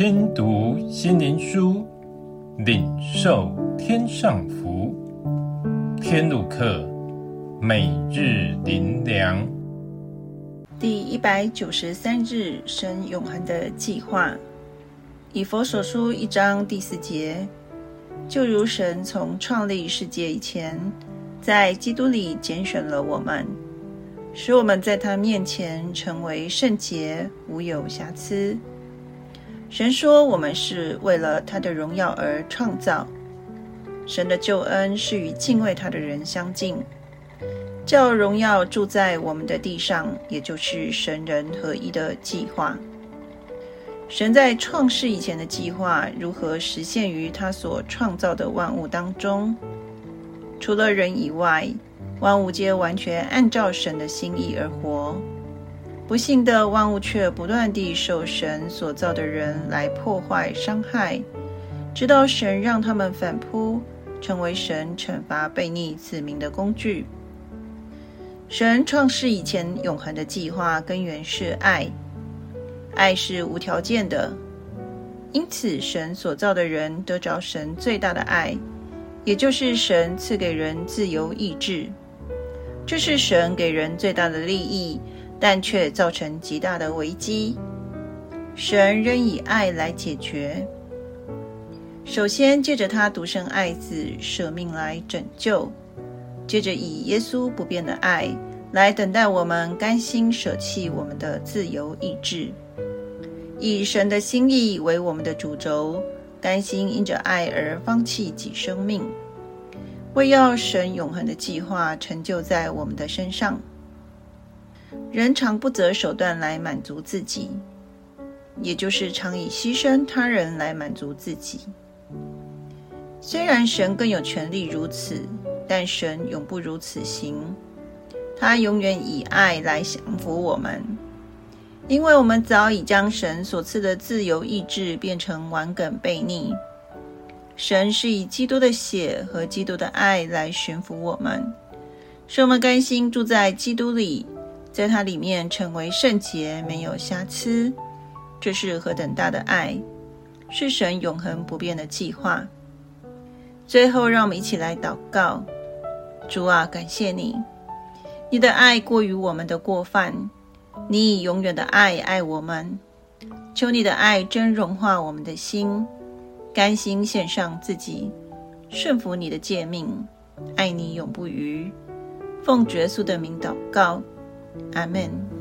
听读心灵书，领受天上福。天路客，每日灵粮，第一百九十三日，神永恒的计划。以佛所书一章第四节，就如神从创立世界以前，在基督里拣选了我们。使我们在他面前成为圣洁，无有瑕疵。神说，我们是为了他的荣耀而创造。神的救恩是与敬畏他的人相近，叫荣耀住在我们的地上，也就是神人合一的计划。神在创世以前的计划如何实现于他所创造的万物当中？除了人以外。万物皆完全按照神的心意而活，不幸的万物却不断地受神所造的人来破坏、伤害，直到神让他们反扑，成为神惩罚悖逆子民的工具。神创世以前永恒的计划根源是爱，爱是无条件的，因此神所造的人得着神最大的爱，也就是神赐给人自由意志。这是神给人最大的利益，但却造成极大的危机。神仍以爱来解决。首先，借着他独生爱子舍命来拯救；接着，以耶稣不变的爱来等待我们，甘心舍弃我们的自由意志，以神的心意为我们的主轴，甘心因着爱而放弃己生命。为要神永恒的计划成就在我们的身上，人常不择手段来满足自己，也就是常以牺牲他人来满足自己。虽然神更有权利如此，但神永不如此行。他永远以爱来降服我们，因为我们早已将神所赐的自由意志变成顽梗悖逆。神是以基督的血和基督的爱来驯服我们，使我们甘心住在基督里，在他里面成为圣洁，没有瑕疵。这是何等大的爱，是神永恒不变的计划。最后，让我们一起来祷告：主啊，感谢你，你的爱过于我们的过犯，你以永远的爱爱我们。求你的爱真融化我们的心。甘心献上自己，顺服你的诫命，爱你永不渝。奉耶稣的名祷告，阿门。